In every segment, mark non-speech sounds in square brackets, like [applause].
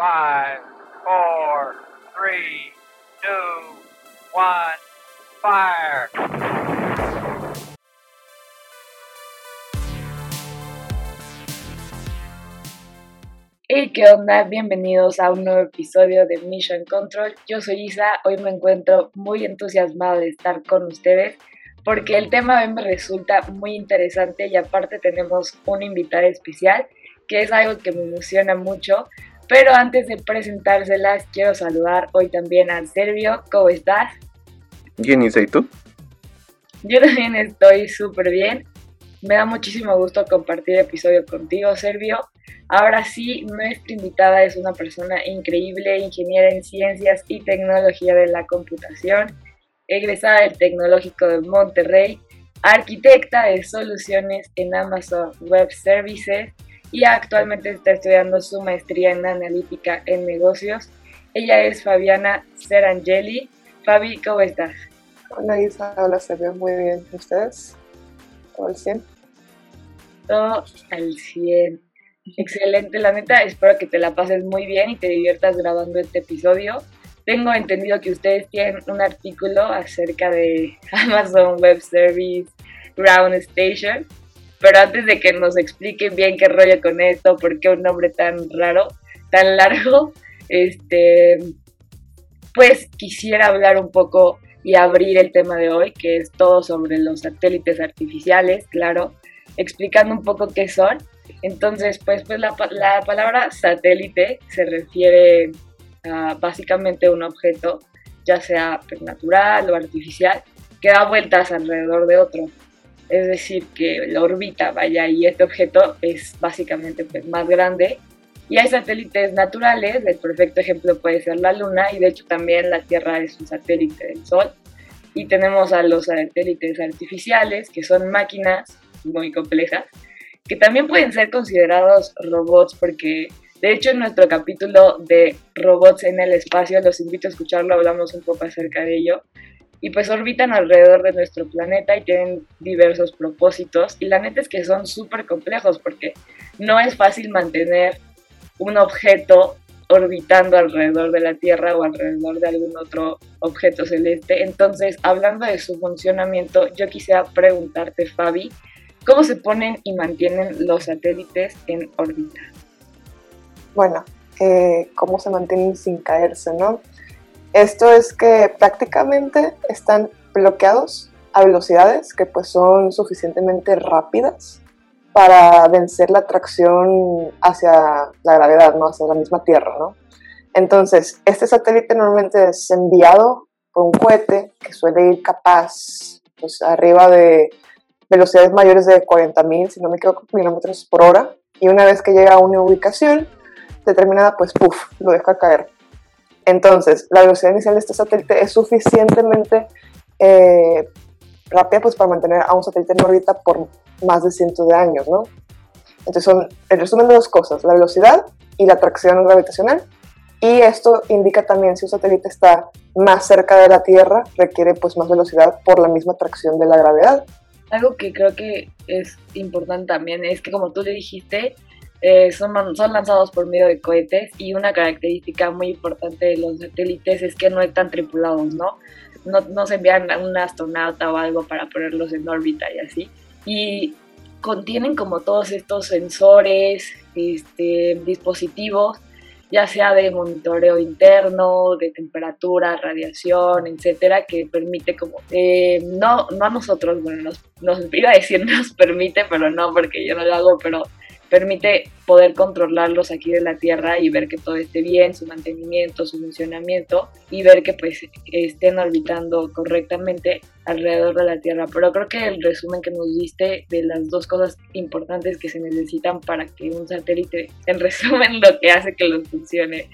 Five, four, three, two, one, fire. Hey, ¿qué onda? Bienvenidos a un nuevo episodio de Mission Control. Yo soy Isa, hoy me encuentro muy entusiasmada de estar con ustedes porque el tema hoy me resulta muy interesante y aparte tenemos una invitada especial que es algo que me emociona mucho. Pero antes de presentárselas, quiero saludar hoy también a Servio. ¿Cómo estás? Bien, Isa, ¿y tú? Yo también estoy súper bien. Me da muchísimo gusto compartir episodio contigo, Servio. Ahora sí, nuestra invitada es una persona increíble, ingeniera en ciencias y tecnología de la computación, egresada del Tecnológico de Monterrey, arquitecta de soluciones en Amazon Web Services y actualmente está estudiando su maestría en analítica en negocios. Ella es Fabiana Serangeli. Fabi, ¿cómo estás? Hola Isa, hola Sergio, muy bien. ¿Ustedes? ¿Todo al 100? Todo al 100. Excelente, la neta, espero que te la pases muy bien y te diviertas grabando este episodio. Tengo entendido que ustedes tienen un artículo acerca de [laughs] Amazon Web Service Ground Station pero antes de que nos expliquen bien qué rollo con esto, por qué un nombre tan raro, tan largo, este, pues quisiera hablar un poco y abrir el tema de hoy, que es todo sobre los satélites artificiales, claro, explicando un poco qué son. Entonces, pues, pues la, la palabra satélite se refiere a básicamente un objeto, ya sea pues, natural o artificial, que da vueltas alrededor de otro es decir, que la órbita vaya y este objeto es básicamente pues, más grande. Y hay satélites naturales, el perfecto ejemplo puede ser la Luna, y de hecho también la Tierra es un satélite del Sol. Y tenemos a los satélites artificiales, que son máquinas muy complejas, que también pueden ser considerados robots, porque de hecho en nuestro capítulo de robots en el espacio, los invito a escucharlo, hablamos un poco acerca de ello y pues orbitan alrededor de nuestro planeta y tienen diversos propósitos y la neta es que son súper complejos porque no es fácil mantener un objeto orbitando alrededor de la Tierra o alrededor de algún otro objeto celeste. Entonces, hablando de su funcionamiento, yo quisiera preguntarte, Fabi, ¿cómo se ponen y mantienen los satélites en órbita? Bueno, eh, ¿cómo se mantienen sin caerse, no? Esto es que prácticamente están bloqueados a velocidades que pues son suficientemente rápidas para vencer la atracción hacia la gravedad, ¿no? hacia la misma Tierra. ¿no? Entonces, este satélite normalmente es enviado por un cohete que suele ir capaz pues, arriba de velocidades mayores de 40.000, si no me equivoco, kilómetros por hora. Y una vez que llega a una ubicación determinada, pues puff, lo deja caer. Entonces, la velocidad inicial de este satélite es suficientemente eh, rápida pues, para mantener a un satélite en órbita por más de cientos de años, ¿no? Entonces, son el resumen de dos cosas, la velocidad y la atracción gravitacional. Y esto indica también si un satélite está más cerca de la Tierra, requiere pues más velocidad por la misma atracción de la gravedad. Algo que creo que es importante también es que como tú le dijiste, eh, son, son lanzados por medio de cohetes y una característica muy importante de los satélites es que no están tripulados, ¿no? No, no se envían a un astronauta o algo para ponerlos en órbita y así. Y contienen como todos estos sensores, este, dispositivos, ya sea de monitoreo interno, de temperatura, radiación, etcétera, que permite como, eh, no, no a nosotros, bueno, nos, nos iba a decir nos permite, pero no, porque yo no lo hago, pero permite poder controlarlos aquí de la Tierra y ver que todo esté bien, su mantenimiento, su funcionamiento y ver que pues estén orbitando correctamente alrededor de la Tierra. Pero creo que el resumen que nos diste de las dos cosas importantes que se necesitan para que un satélite, en resumen, lo que hace que los funcione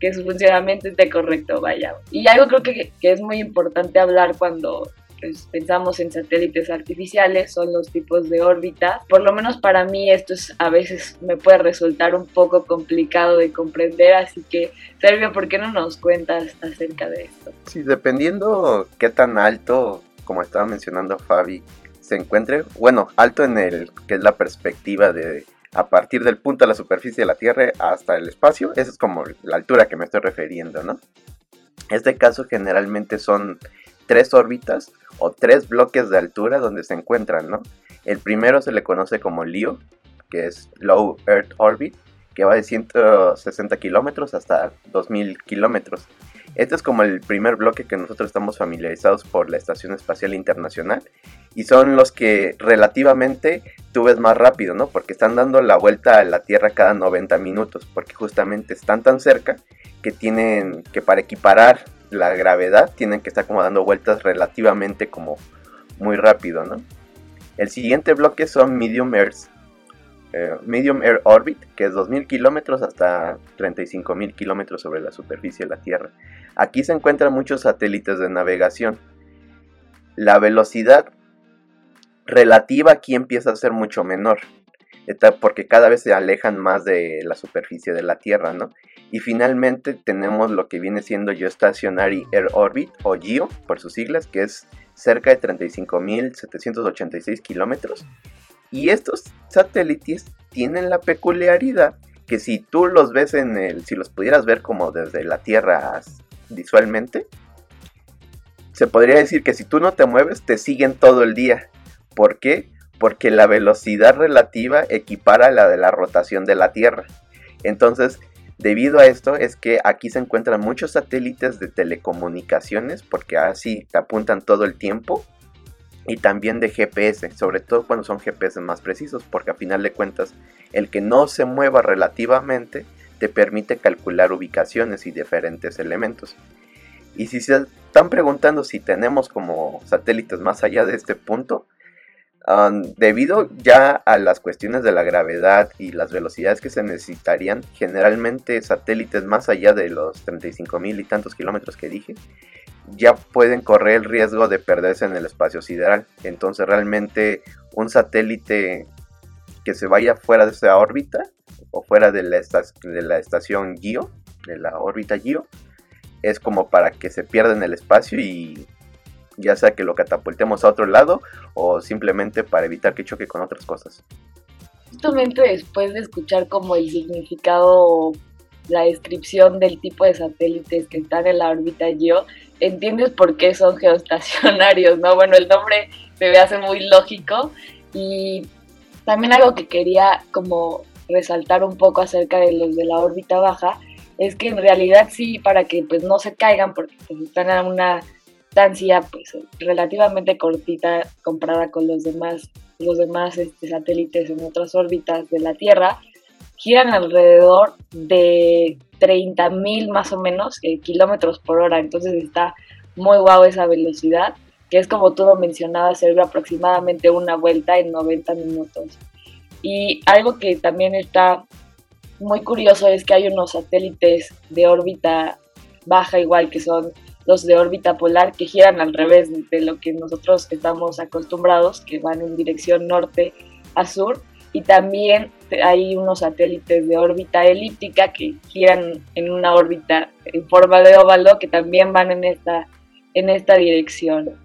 que su funcionamiento esté correcto, vaya. Y algo creo que, que es muy importante hablar cuando pues, pensamos en satélites artificiales, son los tipos de órbita. Por lo menos para mí esto es, a veces me puede resultar un poco complicado de comprender, así que Sergio, ¿por qué no nos cuentas acerca de esto? Sí, dependiendo qué tan alto, como estaba mencionando Fabi, se encuentre, bueno, alto en el que es la perspectiva de a partir del punto de la superficie de la Tierra hasta el espacio. Esa es como la altura que me estoy refiriendo, ¿no? Este caso generalmente son tres órbitas o tres bloques de altura donde se encuentran, ¿no? El primero se le conoce como LEO, que es Low Earth Orbit, que va de 160 kilómetros hasta 2000 kilómetros. Este es como el primer bloque que nosotros estamos familiarizados por la Estación Espacial Internacional y son los que relativamente tú ves más rápido, ¿no? Porque están dando la vuelta a la Tierra cada 90 minutos, porque justamente están tan cerca que tienen que para equiparar la gravedad tienen que estar como dando vueltas relativamente como muy rápido, ¿no? El siguiente bloque son Medium Earth, eh, Medium Air Orbit, que es 2.000 kilómetros hasta 35.000 kilómetros sobre la superficie de la Tierra. Aquí se encuentran muchos satélites de navegación. La velocidad relativa aquí empieza a ser mucho menor, porque cada vez se alejan más de la superficie de la Tierra, ¿no? Y finalmente tenemos lo que viene siendo Geostationary Air Orbit, o GEO por sus siglas, que es cerca de 35.786 kilómetros y estos satélites tienen la peculiaridad que si tú los ves en el, si los pudieras ver como desde la Tierra visualmente, se podría decir que si tú no te mueves te siguen todo el día. ¿Por qué? Porque la velocidad relativa equipara a la de la rotación de la Tierra. Entonces, debido a esto es que aquí se encuentran muchos satélites de telecomunicaciones porque así te apuntan todo el tiempo y también de GPS, sobre todo cuando son GPS más precisos, porque a final de cuentas el que no se mueva relativamente te permite calcular ubicaciones y diferentes elementos. Y si se están preguntando si tenemos como satélites más allá de este punto, debido ya a las cuestiones de la gravedad y las velocidades que se necesitarían, generalmente satélites más allá de los 35 mil y tantos kilómetros que dije, ya pueden correr el riesgo de perderse en el espacio sideral. Entonces realmente un satélite que se vaya fuera de esa órbita o fuera de la, de la estación GIO, de la órbita GIO, es como para que se pierda en el espacio y ya sea que lo catapultemos a otro lado o simplemente para evitar que choque con otras cosas. Justamente después de escuchar como el significado la descripción del tipo de satélites que están en la órbita GEO, entiendes por qué son [laughs] geoestacionarios, ¿no? Bueno, el nombre se me hace muy lógico y también algo que quería como resaltar un poco acerca de los de la órbita baja es que en realidad sí, para que pues no se caigan porque pues, están a una distancia pues relativamente cortita comparada con los demás los demás este, satélites en otras órbitas de la Tierra, giran alrededor de 30.000 más o menos eh, kilómetros por hora, entonces está muy guau esa velocidad, que es como tú lo mencionabas, ser aproximadamente una vuelta en 90 minutos. Y algo que también está muy curioso es que hay unos satélites de órbita baja igual que son los de órbita polar que giran al revés de lo que nosotros estamos acostumbrados, que van en dirección norte a sur y también hay unos satélites de órbita elíptica que giran en una órbita en forma de óvalo que también van en esta, en esta dirección.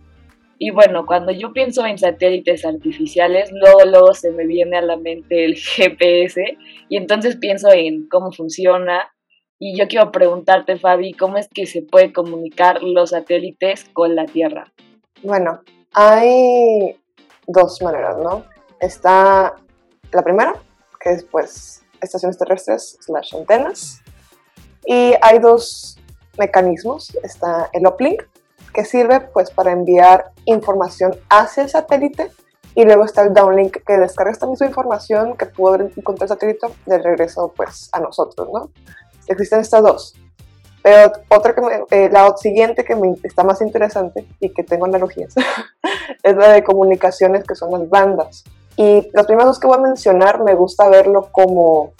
Y bueno, cuando yo pienso en satélites artificiales, luego, luego se me viene a la mente el [laughs] GPS y entonces pienso en cómo funciona. Y yo quiero preguntarte, Fabi, ¿cómo es que se puede comunicar los satélites con la Tierra? Bueno, hay dos maneras, ¿no? Está la primera, que es pues estaciones terrestres slash antenas. Y hay dos mecanismos. Está el uplink, que sirve pues para enviar información hacia el satélite. Y luego está el downlink, que descarga esta misma información que pudo encontrar el satélite de regreso pues a nosotros, ¿no? Existen estas dos. Pero otra que eh, la siguiente que me está más interesante y que tengo analogías [laughs] es la de comunicaciones que son las bandas. Y los primeros dos que voy a mencionar me gusta verlo como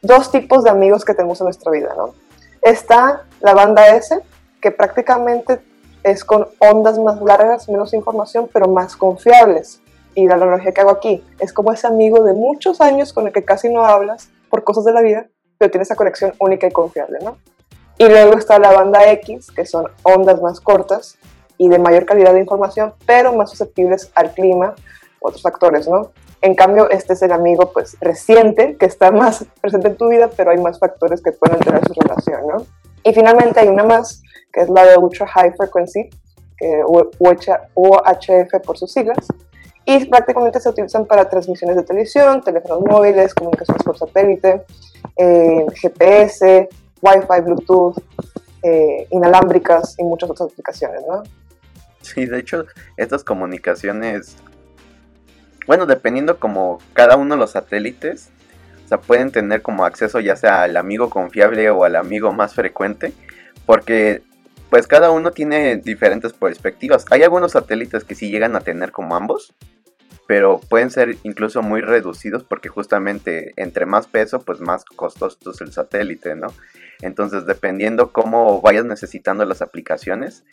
dos tipos de amigos que tenemos en nuestra vida, ¿no? Está la banda S, que prácticamente es con ondas más largas, menos información, pero más confiables. Y la analogía que hago aquí es como ese amigo de muchos años con el que casi no hablas por cosas de la vida, pero tiene esa conexión única y confiable, ¿no? Y luego está la banda X, que son ondas más cortas y de mayor calidad de información, pero más susceptibles al clima, otros factores, ¿no? En cambio, este es el amigo pues reciente, que está más [laughs] presente en tu vida, pero hay más factores que pueden alterar su relación, ¿no? Y finalmente hay una más, que es la de Ultra High Frequency, que, UHF por sus siglas, y prácticamente se utilizan para transmisiones de televisión, teléfonos móviles, comunicaciones por satélite, eh, GPS, Wi-Fi, Bluetooth, eh, inalámbricas y muchas otras aplicaciones, ¿no? Sí, de hecho, estas comunicaciones, bueno, dependiendo como cada uno de los satélites, o sea, pueden tener como acceso ya sea al amigo confiable o al amigo más frecuente, porque pues cada uno tiene diferentes perspectivas. Hay algunos satélites que sí llegan a tener como ambos, pero pueden ser incluso muy reducidos porque justamente entre más peso, pues más costoso es el satélite, ¿no? Entonces, dependiendo cómo vayas necesitando las aplicaciones,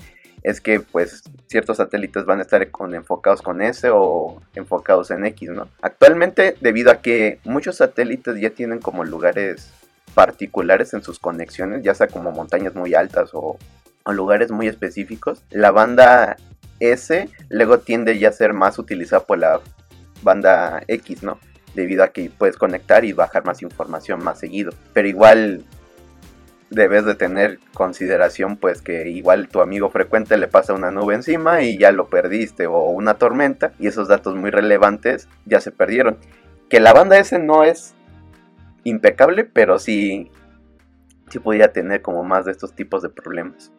es que pues ciertos satélites van a estar con, enfocados con S o enfocados en X, ¿no? Actualmente, debido a que muchos satélites ya tienen como lugares particulares en sus conexiones, ya sea como montañas muy altas o, o lugares muy específicos, la banda S luego tiende ya a ser más utilizada por la banda X, ¿no? Debido a que puedes conectar y bajar más información más seguido. Pero igual debes de tener consideración pues que igual tu amigo frecuente le pasa una nube encima y ya lo perdiste o una tormenta y esos datos muy relevantes ya se perdieron. Que la banda S no es impecable, pero sí, sí podía tener como más de estos tipos de problemas.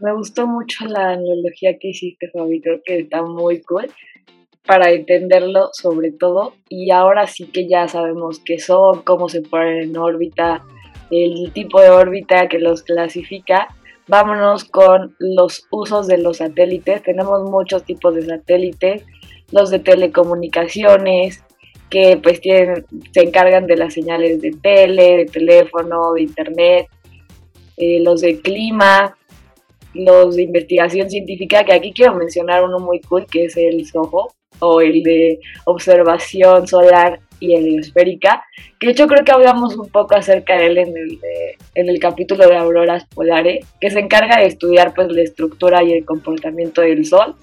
Me gustó mucho la analogía que hiciste, Fabi, creo que está muy cool para entenderlo sobre todo. Y ahora sí que ya sabemos qué son, cómo se ponen en órbita, el tipo de órbita que los clasifica. Vámonos con los usos de los satélites. Tenemos muchos tipos de satélites, los de telecomunicaciones, que pues tienen, se encargan de las señales de tele, de teléfono, de internet, eh, los de clima, los de investigación científica, que aquí quiero mencionar uno muy cool, que es el SOHO, o el de observación solar y heliosférica, que de hecho creo que hablamos un poco acerca de él en el, en el capítulo de auroras polares, que se encarga de estudiar pues la estructura y el comportamiento del Sol,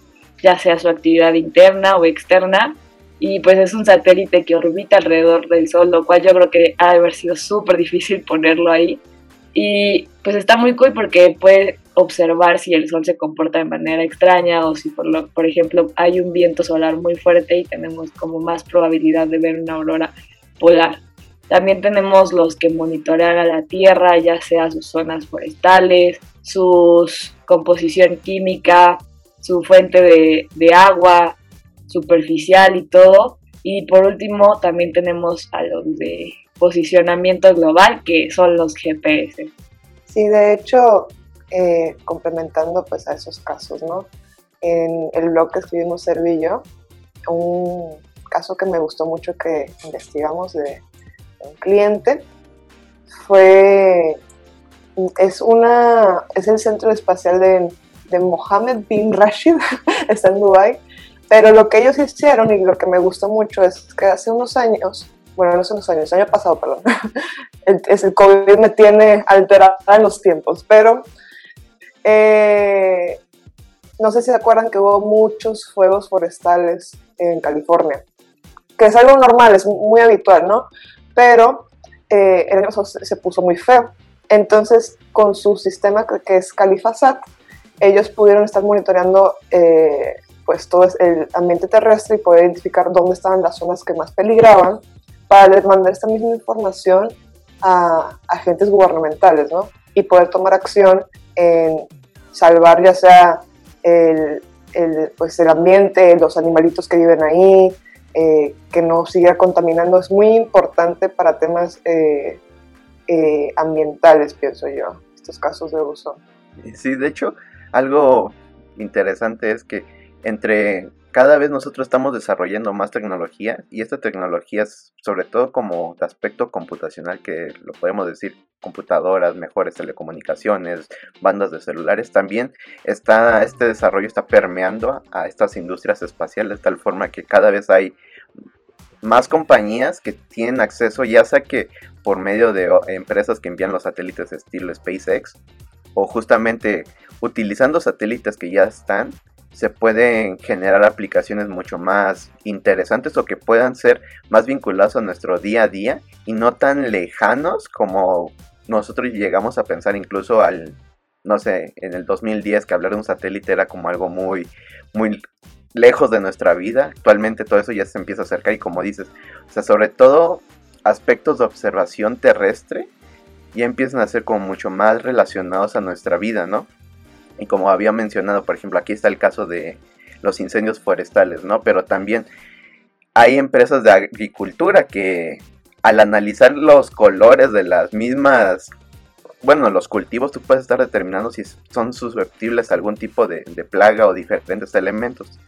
ya sea su actividad interna o externa, y pues es un satélite que orbita alrededor del Sol, lo cual yo creo que ha de haber sido súper difícil ponerlo ahí, y pues está muy cool porque puede observar si el sol se comporta de manera extraña o si por, lo, por ejemplo hay un viento solar muy fuerte y tenemos como más probabilidad de ver una aurora polar. También tenemos los que monitorean a la Tierra, ya sea sus zonas forestales, su composición química, su fuente de, de agua superficial y todo. Y por último también tenemos a los de posicionamiento global, que son los GPS. Sí, de hecho, eh, complementando pues a esos casos, ¿no? En el blog que escribimos Servillo, un caso que me gustó mucho que investigamos de un cliente fue, es una, es el centro espacial de, de Mohammed bin Rashid, [laughs] está en Dubai, pero lo que ellos hicieron y lo que me gustó mucho es que hace unos años bueno, no hace unos años, el año pasado, perdón, [laughs] el, el COVID me tiene alterada en los tiempos, pero eh, no sé si se acuerdan que hubo muchos fuegos forestales en California, que es algo normal, es muy habitual, ¿no? Pero eh, el año pasado se puso muy feo. Entonces, con su sistema que es Califasat, ellos pudieron estar monitoreando eh, pues todo el ambiente terrestre y poder identificar dónde estaban las zonas que más peligraban para mandar esta misma información a agentes gubernamentales, ¿no? Y poder tomar acción en salvar ya sea el, el, pues el ambiente, los animalitos que viven ahí, eh, que no siga contaminando. Es muy importante para temas eh, eh, ambientales, pienso yo, estos casos de uso. Sí, de hecho, algo interesante es que entre cada vez nosotros estamos desarrollando más tecnología y esta tecnología es sobre todo como de aspecto computacional que lo podemos decir computadoras, mejores telecomunicaciones, bandas de celulares, también está este desarrollo está permeando a estas industrias espaciales de tal forma que cada vez hay más compañías que tienen acceso ya sea que por medio de empresas que envían los satélites estilo SpaceX o justamente utilizando satélites que ya están se pueden generar aplicaciones mucho más interesantes o que puedan ser más vinculados a nuestro día a día y no tan lejanos como nosotros llegamos a pensar incluso al, no sé, en el 2010 que hablar de un satélite era como algo muy, muy lejos de nuestra vida. Actualmente todo eso ya se empieza a acercar y como dices, o sea, sobre todo aspectos de observación terrestre ya empiezan a ser como mucho más relacionados a nuestra vida, ¿no? Y como había mencionado, por ejemplo, aquí está el caso de los incendios forestales, ¿no? Pero también hay empresas de agricultura que al analizar los colores de las mismas, bueno, los cultivos, tú puedes estar determinando si son susceptibles a algún tipo de, plaga o diferentes elementos.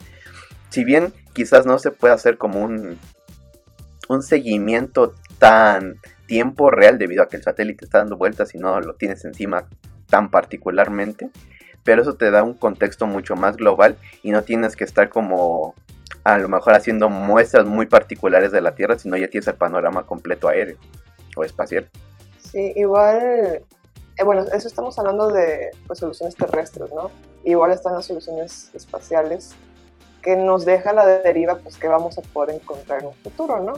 Si bien quizás no se puede hacer como un, un seguimiento tan tiempo real debido a que el satélite está dando vueltas y no lo tienes encima tan particularmente, pero eso te da un contexto mucho más global y no tienes que estar como a lo mejor haciendo muestras muy particulares de la Tierra, sino ya tienes el panorama completo aéreo o espacial. Sí, igual, eh, bueno, eso estamos hablando de pues, soluciones terrestres, ¿no? Igual están las soluciones espaciales que nos deja la deriva pues que vamos a poder encontrar en un futuro, ¿no?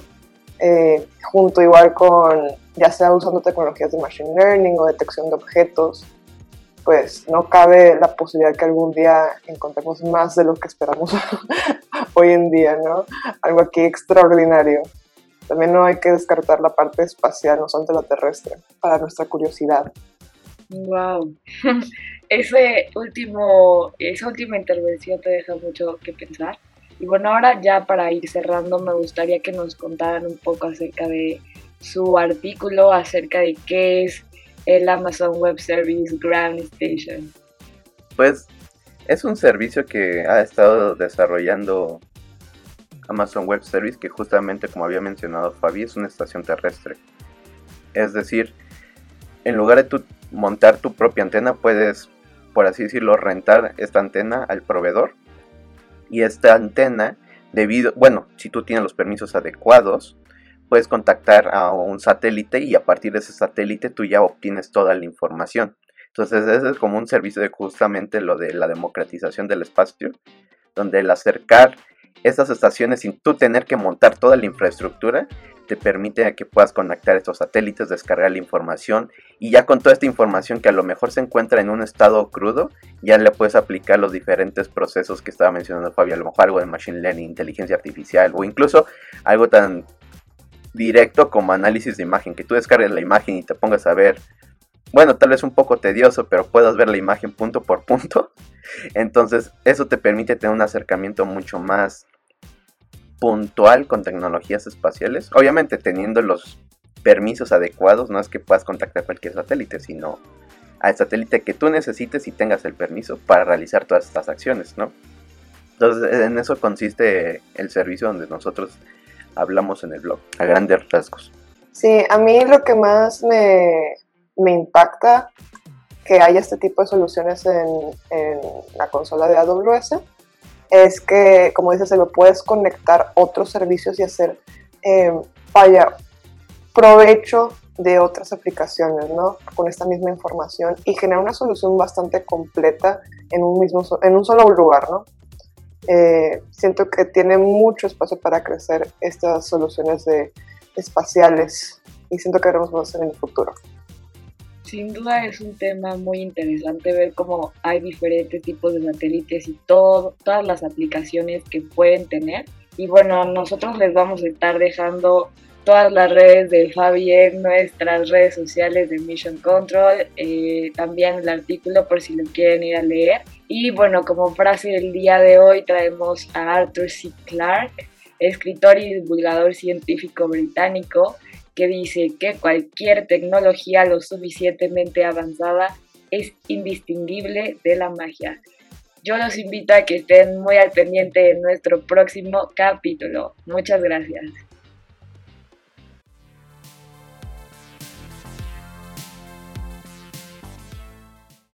Eh, junto igual con, ya sea usando tecnologías de machine learning o detección de objetos, pues no cabe la posibilidad que algún día encontremos más de lo que esperamos [laughs] hoy en día, ¿no? Algo aquí extraordinario. También no hay que descartar la parte espacial, no solamente la terrestre, para nuestra curiosidad. Wow. [laughs] Ese último, esa última intervención te deja mucho que pensar. Y bueno, ahora ya para ir cerrando, me gustaría que nos contaran un poco acerca de su artículo, acerca de qué es el Amazon Web Service Ground Station? Pues es un servicio que ha estado desarrollando Amazon Web Service, que justamente como había mencionado Fabi, es una estación terrestre. Es decir, en lugar de tu montar tu propia antena, puedes, por así decirlo, rentar esta antena al proveedor. Y esta antena, debido, bueno, si tú tienes los permisos adecuados, puedes contactar a un satélite y a partir de ese satélite tú ya obtienes toda la información. Entonces ese es como un servicio de justamente lo de la democratización del espacio, donde el acercar estas estaciones sin tú tener que montar toda la infraestructura te permite que puedas conectar estos satélites, descargar la información y ya con toda esta información que a lo mejor se encuentra en un estado crudo, ya le puedes aplicar los diferentes procesos que estaba mencionando Fabio, a lo mejor algo de machine learning, inteligencia artificial o incluso algo tan directo como análisis de imagen, que tú descargues la imagen y te pongas a ver, bueno, tal vez un poco tedioso, pero puedas ver la imagen punto por punto. [laughs] Entonces, eso te permite tener un acercamiento mucho más puntual con tecnologías espaciales. Obviamente teniendo los permisos adecuados, no es que puedas contactar cualquier satélite, sino al satélite que tú necesites y tengas el permiso para realizar todas estas acciones, ¿no? Entonces, en eso consiste el servicio donde nosotros hablamos en el blog, a grandes rasgos. Sí, a mí lo que más me, me impacta que haya este tipo de soluciones en, en, la consola de AWS es que, como dices, se lo puedes conectar otros servicios y hacer, vaya, provecho de otras aplicaciones, ¿no? Con esta misma información y generar una solución bastante completa en un, mismo, en un solo lugar, ¿no? Eh, siento que tiene mucho espacio para crecer estas soluciones de, espaciales y siento que veremos hacer en el futuro. Sin duda es un tema muy interesante ver cómo hay diferentes tipos de satélites y todo, todas las aplicaciones que pueden tener. Y bueno, nosotros les vamos a estar dejando todas las redes de Fabi en nuestras redes sociales de Mission Control, eh, también el artículo por si lo quieren ir a leer. Y bueno, como frase del día de hoy traemos a Arthur C. Clarke, escritor y divulgador científico británico, que dice que cualquier tecnología lo suficientemente avanzada es indistinguible de la magia. Yo los invito a que estén muy al pendiente de nuestro próximo capítulo. Muchas gracias.